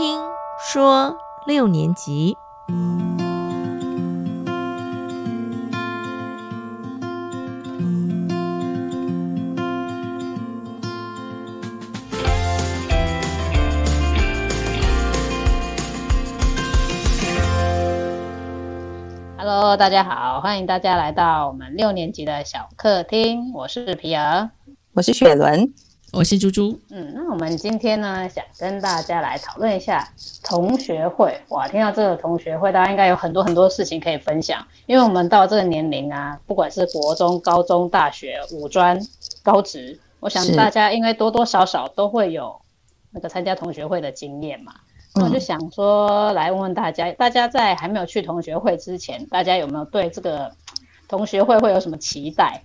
听说六年级。Hello，大家好，欢迎大家来到我们六年级的小客厅。我是皮儿，我是雪伦，我是猪猪。嗯，那我们今天呢，想跟大家来讨论一下同学会。哇，听到这个同学会，大家应该有很多很多事情可以分享。因为我们到这个年龄啊，不管是国中、高中、大学、五专、高职，我想大家应该多多少少都会有那个参加同学会的经验嘛。那我就想说，来问问大家，大家在还没有去同学会之前，大家有没有对这个同学会会有什么期待？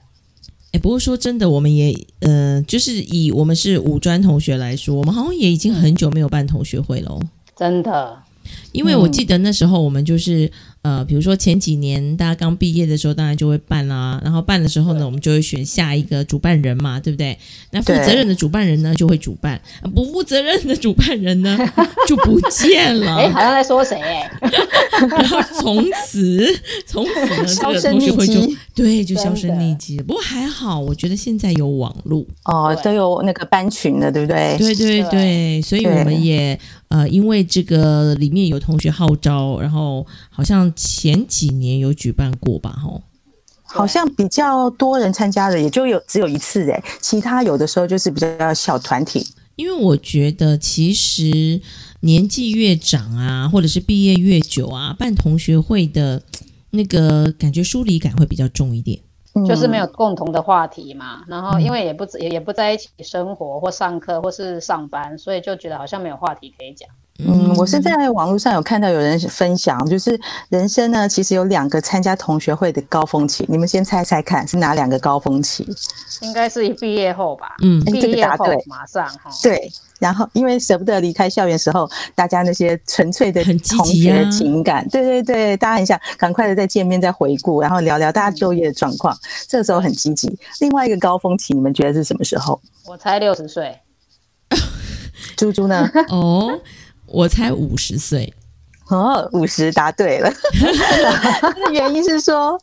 哎，不过说真的，我们也呃，就是以我们是五专同学来说，我们好像也已经很久没有办同学会了哦。真的，因为我记得那时候我们就是呃，比如说前几年大家刚毕业的时候，当然就会办啦。然后办的时候呢，我们就会选下一个主办人嘛，对不对？那负责任的主办人呢就会主办，啊不负责任的主办人呢 就不见了。哎、好像在说谁哎、然后从此从此呢，同学会就迹对就销声匿迹。不过还好，我觉得现在有网络。哦，都有那个班群的，对不对？对对对对，所以我们也呃，因为这个里面有同学号召，然后好像前几年有举办过吧，吼。好像比较多人参加的，也就有只有一次哎，其他有的时候就是比较小团体。因为我觉得其实年纪越长啊，或者是毕业越久啊，办同学会的那个感觉疏离感会比较重一点。嗯。就是没有共同的话题嘛，然后因为也不也也不在一起生活或上课或是上班，所以就觉得好像没有话题可以讲。嗯，我是在网络上有看到有人分享，就是人生呢，其实有两个参加同学会的高峰期，你们先猜猜看是哪两个高峰期？应该是毕业后吧，嗯。哎这个毕业后答对马上哈，对，然后因为舍不得离开校园时候，大家那些纯粹的很积同学情感，对对对，大家很想赶快的再见面、再回顾，然后聊聊大家就业的状况，这个时候很积极。另外一个高峰期，你们觉得是什么时候？我才六十岁，猪猪呢？哦，我才五十岁，哦，五十答对了。原因是说，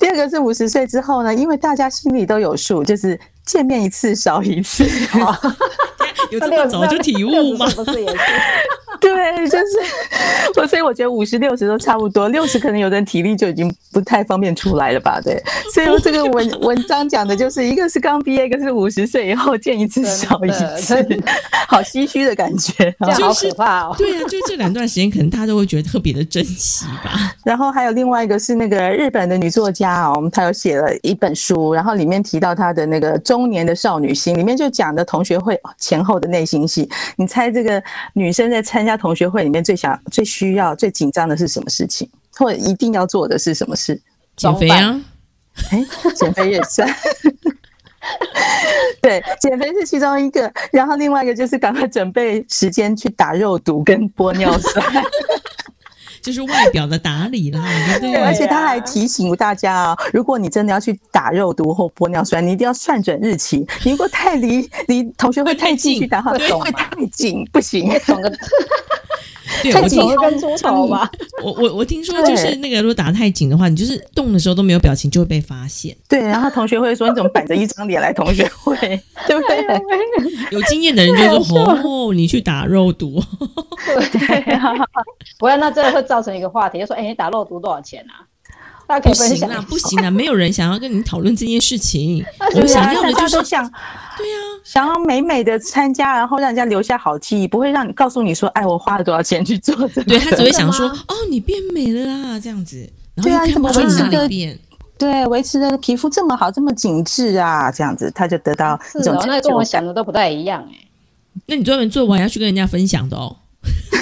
第二个是五十岁之后呢，因为大家心里都有数，就是见面一次少一次。有这么早就体悟吗？不是也是？对，就是 我，我觉得五十六十都差不多，六十可能有的人体力就已经不太方便出来了吧？对，所以这个文 文章讲的就是一个是刚毕业，一个是五十岁以后见一次少一次，好唏嘘的感觉。这样好就是可怕哦。对啊，就这两段时间，可能大家都会觉得特别的珍惜吧。然后还有另外一个是那个日本的女作家哦，她有写了一本书，然后里面提到她的那个中年的少女心，里面就讲的同学会前后的内心戏。你猜这个女生在参加同学会里面最想、最需要、最紧张的是什么事情，或者一定要做的是什么事？减肥啊，哎，减肥也算。对，减肥是其中一个，然后另外一个就是赶快准备时间去打肉毒跟玻尿酸。就是外表的打理啦，对对，对？而且他还提醒大家啊、如果你真的要去打肉毒或玻尿酸，你一定要算准日期。你如果太离离同学会太近去打，会懂会太近，不行。懂个对我听跟猪头吧？我我我听说，就是那个如果打太紧的话，你就是动的时候都没有表情，就会被发现。对，然后同学会说你怎么板着一张脸来同学会，对不对？有经验的人就说：“哦，你去打肉毒。对啊 不然那这个会造成一个话题，就说哎，你打肉毒多少钱啊？大家”可不以分行啦，享一下。不行啦，没有人想要跟你讨论这件事情。我想要的就是想对呀、想要美美的参加，然后让人家留下好记忆，不会让你告诉你说，哎，我花了多少钱去做这个。对他只会想说：“哦，你变美了啦，这样子。”然后对啊你怎么会里变。对，维持的皮肤这么好，这么紧致啊，这样子他就得到一是哦，那跟我。想的都不太一样哎。那你专门做完要去跟人家分享的哦。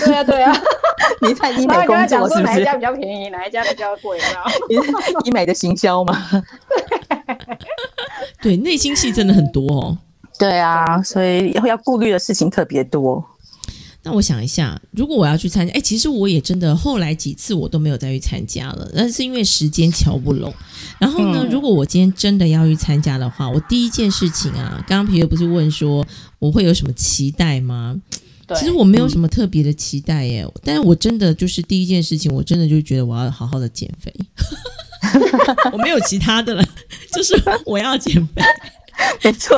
对啊，对啊，你在医 美工作是不是讲说哪一？家比较便宜，哪一家比较贵，你是医美的行销吗？对，内心戏真的很多哦。对啊，所以要顾虑的事情特别多。那我想一下，如果我要去参加，哎，其实我也真的后来几次我都没有再去参加了，那是因为时间瞧不拢。然后呢，嗯如果我今天真的要去参加的话，我第一件事情啊，刚刚皮尤不是问说我会有什么期待吗？对，其实我没有什么特别的期待耶，但是我真的就是第一件事情，我真的就觉得我要好好的减肥。我没有其他的了，就是我要减肥。没错，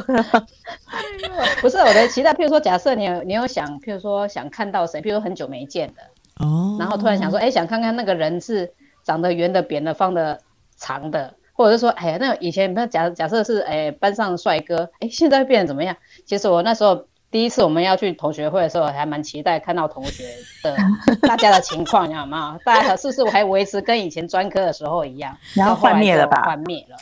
不是我的期待。譬如说，假设你有你有想，譬如说想看到谁，譬如说很久没见的，哦，然后突然想说，哎，想看看那个人是长得圆的、扁的、方的、长的，或者是说，哎呀，那以前那假假设是哎班上的帅哥，哎，现在变得怎么样？其实我那时候。第一次我们要去同学会的时候，还蛮期待看到同学的大家的情况，你知道吗？大家是不是我还维持跟以前专科的时候一样？然后幻灭了吧？幻灭了。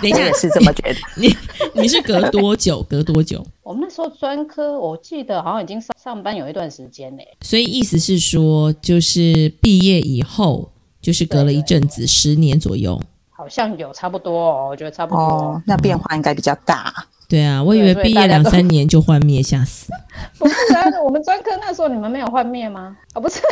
等一下，也是这么觉得。你你是隔多久？隔多久？我们那时候专科，我记得好像已经上上班有一段时间嘞。所以意思是说，就是毕业以后，就是隔了一阵子，十年左右。好像有差不多哦，我觉得差不多。哦，那变化应该比较大。对啊，我以为毕业两三年就幻灭，吓死！不是啊，我们专科那时候你们没有幻灭吗？啊，不是，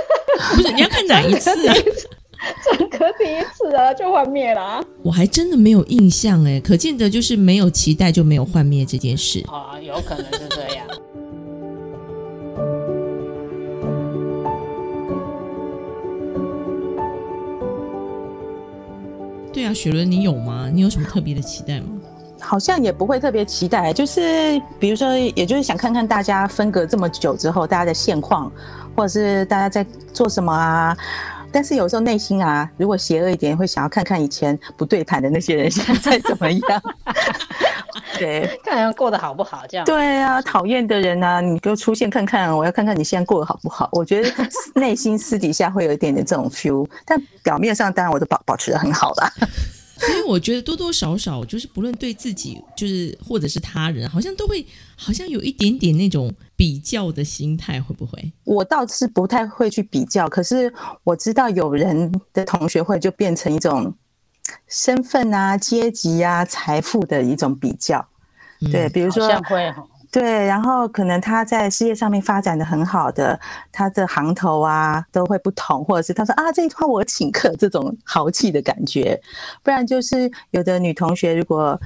不是，你要看哪一次啊？专科第一次啊，就幻灭了。我还真的没有印象哎，可见得就是没有期待就没有幻灭这件事啊，有可能是这样。对啊，雪伦，你有吗？你有什么特别的期待吗？好像也不会特别期待，就是比如说，也就是想看看大家分隔这么久之后，大家的现况，或者是大家在做什么啊。但是有时候内心啊，如果邪恶一点，会想要看看以前不对盘的那些人现在怎么样。对，看人过得好不好这样。对啊，讨厌的人啊，你给我出现看看，我要看看你现在过得好不好。我觉得内心私底下会有一点点这种 feel，但表面上当然我都保保持的很好啦。所以我觉得多多少少就是不论对自己，就是或者是他人，好像都会好像有一点点那种比较的心态，会不会？我倒是不太会去比较，可是我知道有人的同学会就变成一种身份啊、阶级啊、财富的一种比较。对，比如说会对，然后可能他在事业上面发展的很好的，他的行头啊都会不同，或者是他说啊这一套我请客这种豪气的感觉，不然就是有的女同学如果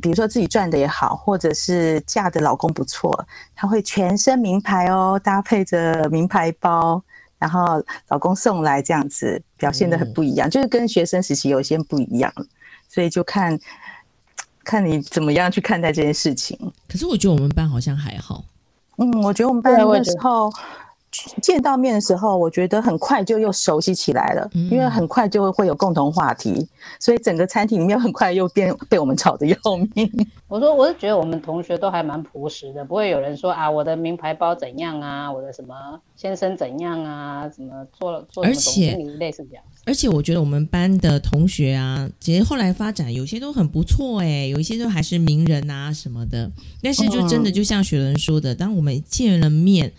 比如说自己赚的也好，或者是嫁的老公不错，她会全身名牌哦，搭配着名牌包，然后老公送来这样子，表现的很不一样，就是跟学生时期有些不一样，所以就看。看你怎么样去看待这件事情。可是我觉得我们班好像还好。嗯，我觉得我们班那时候见到面的时候，我觉得很快就又熟悉起来了，因为很快就会有共同话题，所以整个餐厅里面很快又变 被我们吵得要命。我说，我是觉得我们同学都还蛮朴实的，不会有人说啊，我的名牌包怎样啊，我的什么先生怎样啊，怎么做了做什么总经类似这样。而且我觉得我们班的同学啊，其实后来发展有些都很不错哎，有一些都还是名人啊什么的。但是就真的就像雪伦说的，当我们见了面。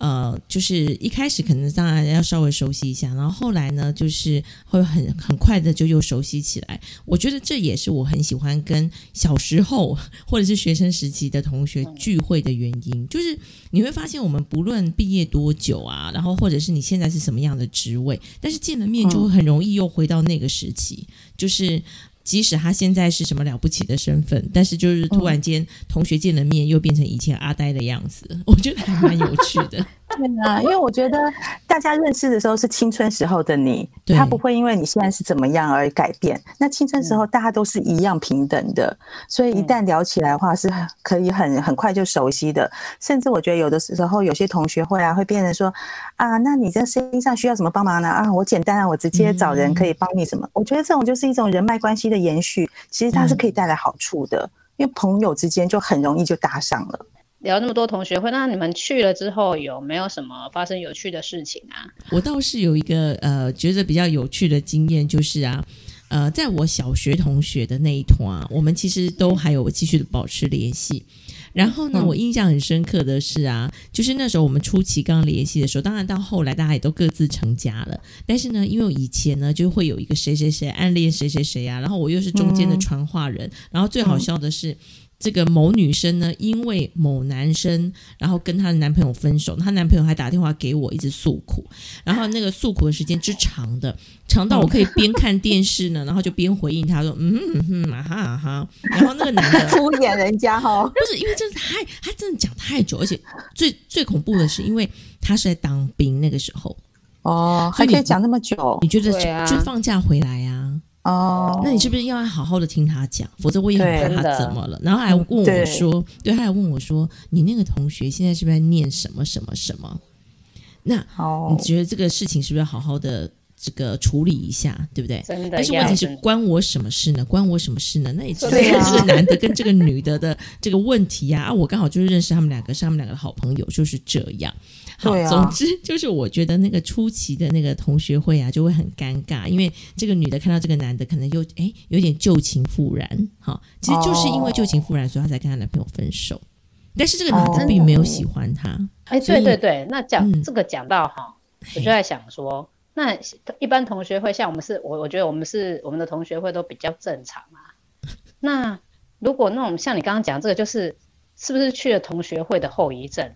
呃，就是一开始可能当然要稍微熟悉一下，然后后来呢，就是会很很快的就又熟悉起来。我觉得这也是我很喜欢跟小时候或者是学生时期的同学聚会的原因，就是你会发现我们不论毕业多久啊，然后或者是你现在是什么样的职位，但是见了面就会很容易又回到那个时期，就是。即使他现在是什么了不起的身份，但是就是突然间同学见了面，又变成以前阿呆的样子，我觉得还蛮有趣的。对啊，因为我觉得大家认识的时候是青春时候的你，他不会因为你现在是怎么样而改变。那青春时候大家都是一样平等的，所以一旦聊起来的话，是可以很很快就熟悉的。甚至我觉得有的时候有些同学会啊，会变成说啊，那你在声音上需要什么帮忙呢？啊，我简单啊，我直接找人可以帮你什么。我觉得这种就是一种人脉关系的延续，其实它是可以带来好处的，因为朋友之间就很容易就搭上了。聊那么多同学会，那你们去了之后有没有什么发生有趣的事情啊？我倒是有一个呃，觉得比较有趣的经验，就是啊，呃，在我小学同学的那一团啊，我们其实都还有继续的保持联系。然后呢，我印象很深刻的是啊，就是那时候我们初期刚联系的时候，当然到后来大家也都各自成家了。但是呢，因为以前呢就会有一个谁谁谁暗恋谁谁谁啊，然后我又是中间的传话人，然后最好笑的是。这个某女生呢，因为某男生，然后跟她的男朋友分手，她男朋友还打电话给我，一直诉苦，然后那个诉苦的时间之长的，长到我可以边看电视呢，然后就边回应他说，嗯哼嗯啊哈啊哈，然后那个男的 敷衍人家哈。不是因为真的太，他真的讲太久，而且最最恐怖的是，因为他是在当兵那个时候，哦，所以你还可以讲那么久。你觉得就放假回来呀、哦。那你是不是要好好的听他讲？否则我也很怕他怎么了。然后还问我对说，对，他还问我说，你那个同学现在是不是在念什么什么什么？那哦你，觉得这个事情是不是要好好的这个处理一下，对不对？真的但是问题是关我什么事呢？关我什么事呢？那也只是对啊这个男的跟这个女的的这个问题啊，啊，我刚好就是认识他们两个，是他们两个的好朋友，就是这样。好，对啊总之就是我觉得那个初期的那个同学会啊，就会很尴尬，因为这个女的看到这个男的，可能又哎有点旧情复燃。好，其实就是因为旧情复燃，所以她才跟她男朋友分手。但是这个男的哦并没有喜欢她，哎，对对对，那讲、嗯这个讲到哈，我就在想说，那一般同学会像我们是，我我觉得我们是我们的同学会都比较正常啊。那如果那种像你刚刚讲这个，就是是不是去了同学会的后遗症？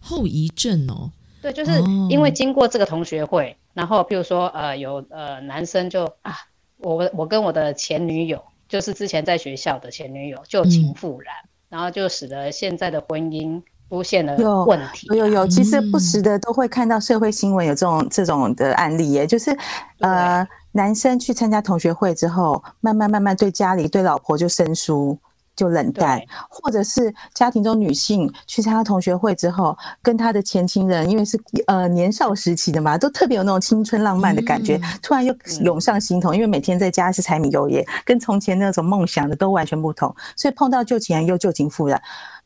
后遗症哦，对，就是哦因为经过这个同学会，然后譬如说呃有呃男生就啊，我我跟我的前女友，就是之前在学校的前女友旧情复燃，然后就使得现在的婚姻出现了有问题、啊。有有有，其实不嗯。时的都会看到社会新闻有这种这种的案例耶，就是呃，男生去参加同学会之后，慢慢慢慢对家里对老婆就生疏。就冷淡，或者是家庭中女性去参加同学会之后，跟他的前情人，因为是呃年少时期的嘛，都特别有那种青春浪漫的感觉，嗯。突然又涌上心头，因为每天在家是柴米油盐，跟从前那种梦想的都完全不同，所以碰到旧情人又旧情复燃，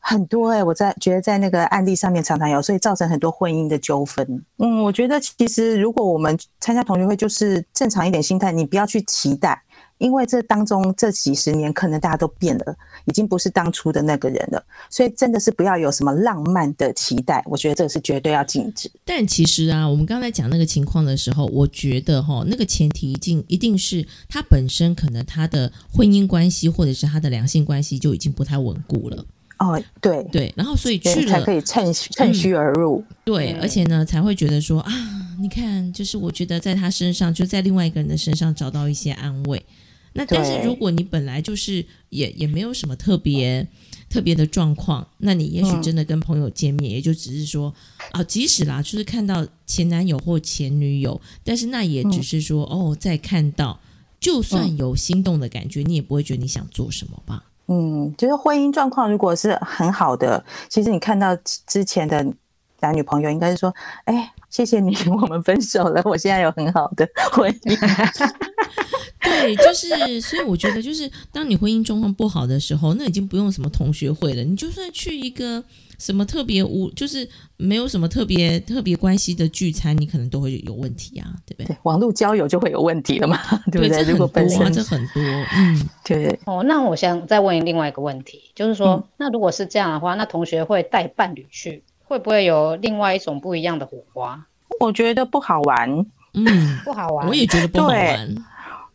很多哎、我在觉得在那个案例上面常常有，所以造成很多婚姻的纠纷。嗯，我觉得其实如果我们参加同学会，就是正常一点心态，你不要去期待，因为这当中这几十年可能大家都变了，已经不是当初的那个人了，所以真的是不要有什么浪漫的期待，我觉得这个是绝对要禁止。但其实啊，我们刚才讲那个情况的时候，我觉得哈，那个前提一定一定是他本身可能他的婚姻关系或者是他的良性关系就已经不太稳固了，哦，对，对，然后所以去了才可以趁趁虚而入。对，嗯而且呢才会觉得说啊，你看，就是我觉得在他身上，就在另外一个人的身上找到一些安慰。那但是如果你本来就是也也没有什么特别特别的状况，那你也许嗯真的跟朋友见面，也就只是说啊，即使啦，就是看到前男友或前女友，但是那也只是说、哦，在看到，就算有心动的感觉，你也不会觉得你想做什么吧？嗯，就是婚姻状况如果是很好的，其实你看到之之前的男女朋友，应该是说，哎，谢谢你，我们分手了，我现在有很好的婚姻。对，就是，所以我觉得，就是当你婚姻状况不好的时候，那已经不用什么同学会了，你就算去一个什么特别无，就是没有什么特别特别关系的聚餐，你可能都会有问题啊，对不对？对，网络交友就会有问题了嘛，对不对？这如果本很多啊，身这很多，嗯，对，哦，那我想再问另外一个问题，就是说，嗯那如果是这样的话，那同学会带伴侣去，会不会有另外一种不一样的火花？我觉得不好玩，嗯，不好玩。我也觉得不好玩。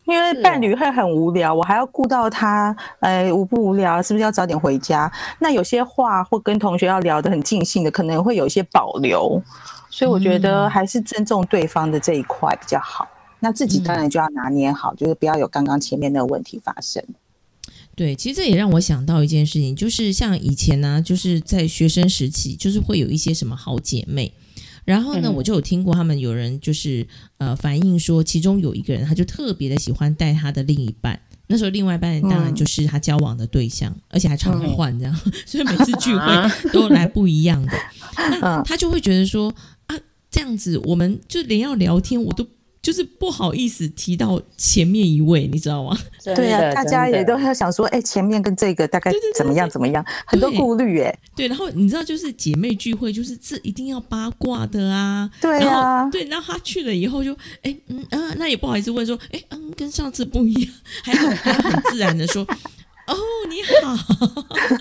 因为伴侣会很无聊，我还要顾到他，呃，无不无聊？是不是要早点回家？那有些话或跟同学要聊得很尽兴的，可能会有一些保留，所以我觉得嗯还是尊重对方的这一块比较好。那自己当然就要拿捏好，就是不要有刚刚前面那个问题发生。对，其实这也让我想到一件事情，就是像以前呢、就是在学生时期，就是会有一些什么好姐妹，然后呢，嗯我就有听过他们有人就是呃反映说，其中有一个人他就特别的喜欢带他的另一半。那时候，另外一半当然嗯就是他交往的对象，而且还常嗯换这样，所以每次聚会 啊都来不一样的。那 嗯他就会觉得说啊，这样子我们就连要聊天我都就是不好意思提到前面一位，你知道吗？对啊，大家也都要想说，哎，前面跟这个大概怎么样怎么样，很多顾虑，哎，对，然后你知道，就是姐妹聚会，就是这一定要八卦的啊。对然啊，对，然后他去了以后就，哎，嗯嗯、那也不好意思问说，哎，嗯，跟上次不一样，还很还很自然的说，哦，你好，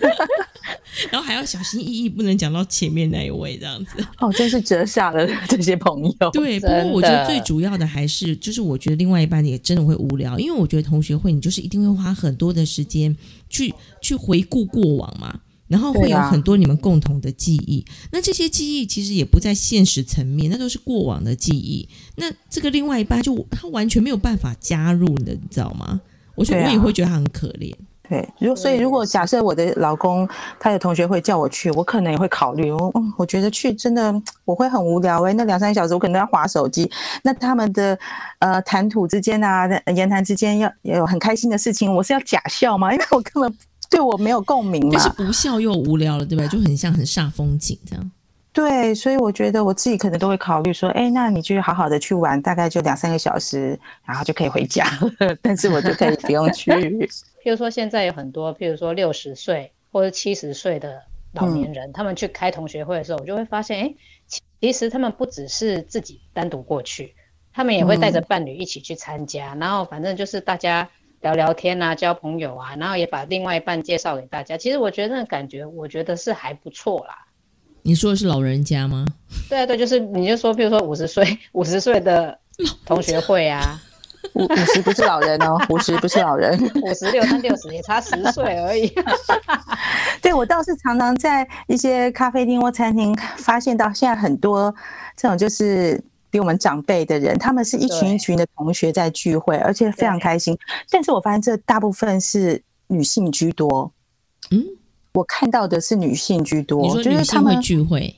然后还要小心翼翼，不能讲到前面那一位这样子。哦，真是折煞了这些朋友。对，不过我觉得最主要的还是，就是我觉得另外一半也真的会无聊，因为我觉得同学会你就是一定会花很多的时间去去回顾过往嘛。然后会有很多你们共同的记忆，那这些记忆其实也不在现实层面，那都是过往的记忆。那这个另外一半就他完全没有办法加入的，你知道吗？我觉得我也会觉得他很可怜。对，如所以如果假设我的老公他的同学会叫我去，我可能也会考虑。我嗯，我觉得去真的我会很无聊哎，那两三小时我可能要划手机。那他们的呃谈吐之间啊，言谈之间要有很开心的事情，我是要假笑吗？因为我根本。对我没有共鸣嘛？但是不笑又无聊了，对吧？就很像很煞风景这样。对，所以我觉得我自己可能都会考虑说，哎，那你就好好的去玩，大概就两三个小时，然后就可以回家。但是我就可以不用去。譬如说，现在有很多，譬如说六十岁或者七十岁的老年人，他们去开同学会的时候，我就会发现，哎，其实他们不只是自己单独过去，他们也会带着伴侣一起去参加，然后反正就是大家。聊聊天啊，交朋友啊，然后也把另外一半介绍给大家。其实我觉得那感觉，我觉得是还不错啦。你说的是老人家吗？对啊，对，就是你就说，比如说五十岁、五十岁的同学会啊，五五十不是老人哦，五十不是老人，五十六跟六十也差十岁而已。对我倒是常常在一些咖啡厅或餐厅发现到，现在很多这种就是。比我们长辈的人，他们是一群一群的同学在聚会，而且非常开心。但是我发现这大部分是女性居多。嗯，我看到的是女性居多，就是他们聚会，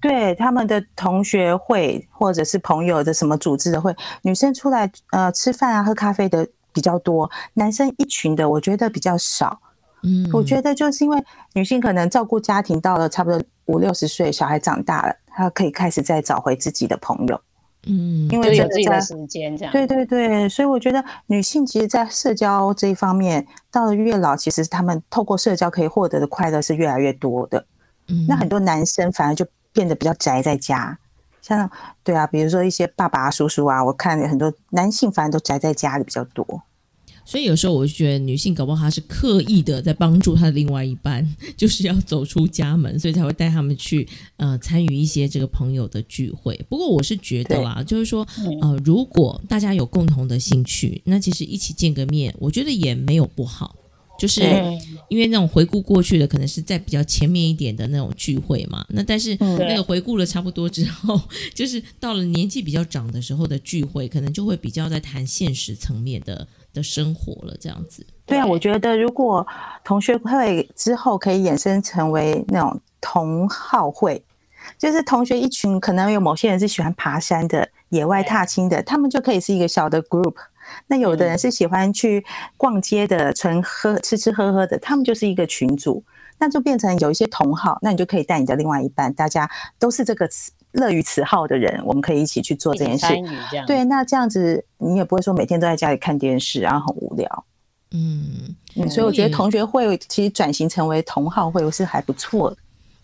对他们的同学会或者是朋友的什么组织的会，女生出来呃吃饭啊喝咖啡的比较多，男生一群的我觉得比较少。嗯，我觉得就是因为女性可能照顾家庭到了差不多五六十岁，小孩长大了。她可以开始再找回自己的朋友，嗯，因为有自己的时间这样。对对对，所以我觉得女性其实，在社交这一方面，到了越老，其实他们透过社交可以获得的快乐是越来越多的。嗯，那很多男生反而就变得比较宅在家，像对啊，比如说一些爸爸叔叔啊，我看很多男性反而都宅在家里比较多。所以有时候我就觉得女性搞不好她是刻意的在帮助她的另外一半，就是要走出家门，所以才会带他们去呃参与一些这个朋友的聚会。不过我是觉得啦，就是说呃，如果大家有共同的兴趣，那其实一起见个面，我觉得也没有不好。就是因为那种回顾过去的，可能是在比较前面一点的那种聚会嘛。那但是那个回顾了差不多之后，就是到了年纪比较长的时候的聚会，可能就会比较在谈现实层面的。的生活了，这样子。对啊，我觉得如果同学会之后可以衍生成为那种同好会，就是同学一群，可能有某些人是喜欢爬山的、野外踏青的，他们就可以是一个小的 group。那有的人是喜欢去逛街的、纯喝吃吃喝喝的，他们就是一个群组，那就变成有一些同好，那你就可以带你的另外一半，大家都是这个词。乐于此好的人，我们可以一起去做这件事。对，那这样子你也不会说每天都在家里看电视，然后很无聊。嗯，所以我觉得同学会其实转型成为同好会是还不错的。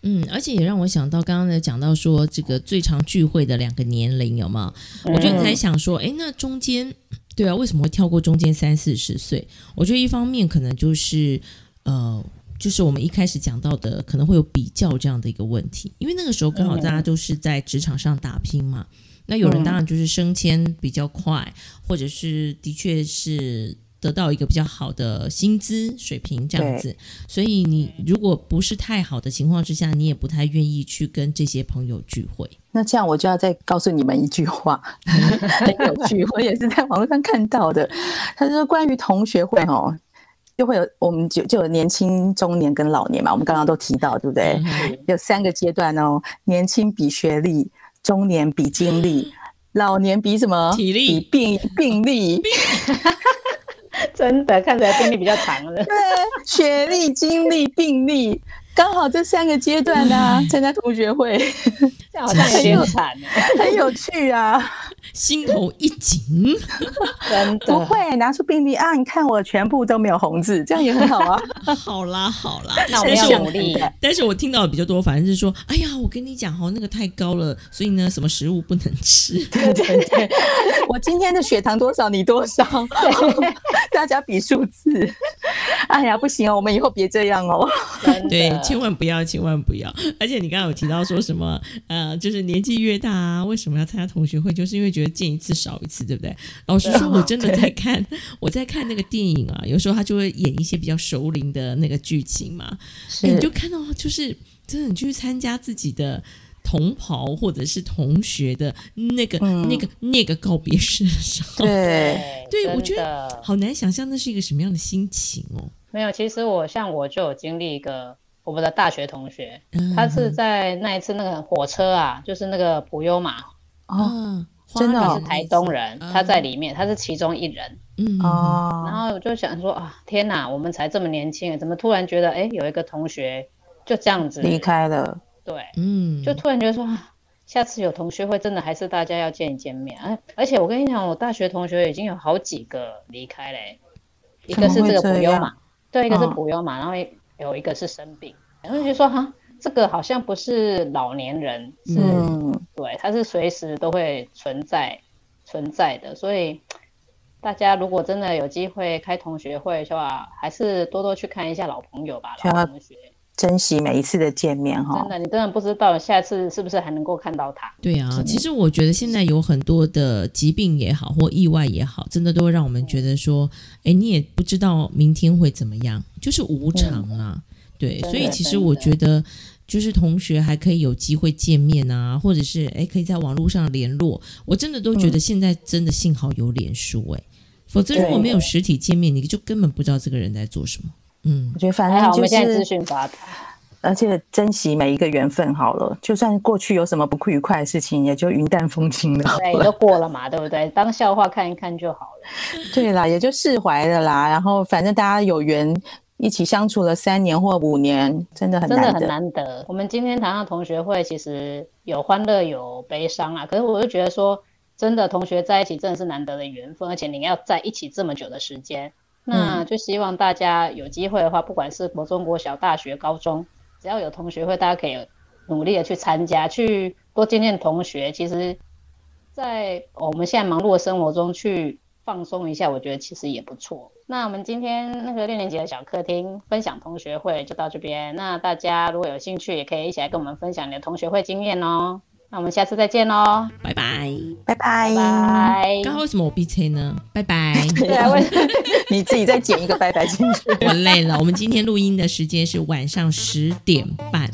嗯，而且也让我想到刚刚在讲到说这个最常聚会的两个年龄有吗？我就在想说，哎，那中间对啊，为什么会跳过中间三四十岁？我觉得一方面可能就是呃。就是我们一开始讲到的，可能会有比较这样的一个问题，因为那个时候刚好大家都是在职场上打拼嘛。那有人当然就是升迁比较快，或者是的确是得到一个比较好的薪资水平这样子。所以你如果不是太好的情况之下，你也不太愿意去跟这些朋友聚会。那这样我就要再告诉你们一句话，很有趣，我也是在网络上看到的。他说关于同学会哦。就会有，我们就就有年轻、中年跟老年嘛。我们刚刚都提到，对不对？有三个阶段哦。年轻比学历，中年比经历，老年比什么？体力。比病病历。真的，看起来病历比较长了。对，学历、经历、病历，刚好这三个阶段呢，参加同学会，这好像有点惨，很有趣啊。心头一紧。真的不会拿出病历啊！你看我全部都没有红字，这样也很好啊。好啦好啦，那我们但是要努力。但是我听到的比较多，反正是说，哎呀，我跟你讲哦，那个太高了，所以呢，什么食物不能吃。对对对，我今天的血糖多少，你多少，大家比数字。哎呀，不行哦，我们以后别这样哦。对，千万不要，千万不要。而且你刚刚有提到说什么，呃，就是年纪越大啊，为什么要参加同学会？就是因为觉得见一次少一次，对不对？老实说，我真的在看，我在看那个电影啊，有时候他就会演一些比较熟龄的那个剧情嘛，哎你就看到就是真的，你去参加自己的。同袍或者是同学的那个、嗯那个、那个告别式的时候，对，对我觉得好难想象那是一个什么样的心情哦。没有。其实我像我就有经历一个我们的大学同学，嗯他是在那一次那个火车啊，就是那个普悠玛，哦啊，真的他是台东人，嗯他在里面，他是其中一人。嗯哦然哦，后我就想说啊，天哪，我们才这么年轻，怎么突然觉得哎，有一个同学就这样子离，开了，对，嗯，就突然觉得说啊。下次有同学会，真的还是大家要见一见面。而而且我跟你讲，我大学同学已经有好几个离开嘞、一个是这个怎么会这样普悠玛，对，一个是嗯普悠玛，然后有一个是生病。然后就说哈，这个好像不是老年人，是、嗯，对，它是随时都会存在存在的。所以大家如果真的有机会开同学会的话，还是多多去看一下老朋友吧，老同学。珍惜每一次的见面哈真。的，你真的不知道下次是不是还能够看到他。对啊，其实我觉得现在有很多的疾病也好，或意外也好，真的都会让我们觉得说，哎，你也不知道明天会怎么样，就是无常啊。对，所以其实我觉得，就是同学还可以有机会见面啊，或者是哎，可以在网络上联络。我真的都觉得现在真的幸好有脸书哎、否则如果没有实体见面，你就根本不知道这个人在做什么。嗯我，觉得反还好正就我们现在资是，讯发达，而且珍惜每一个缘分好了。就算过去有什么不愉快的事情，也就云淡风轻了。对，都过了嘛，对不对？当笑话看一看就好了。对啦，也就释怀了啦。然后反正大家有缘一起相处了三年或五年，真的很真的很难得。难得。我们今天谈到同学会，其实有欢乐有悲伤啊。可是我就觉得说，真的同学在一起真的是难得的缘分，而且你要在一起这么久的时间，那就希望大家有机会的话，不管是国中、国小、大学、高中，只要有同学会，大家可以努力的去参加，去多见见同学。其实，在我们现在忙碌的生活中去放松一下，我觉得其实也不错。那我们今天那个六年级的小客厅分享同学会就到这边。那大家如果有兴趣，也可以一起来跟我们分享你的同学会经验哦。那我们下次再见喽，拜拜。拜拜。拜。刚刚为什么我闭车呢？拜拜。对啊，为 你自己再剪一个拜拜进去。我累了。我们今天录音的时间是晚上十点半。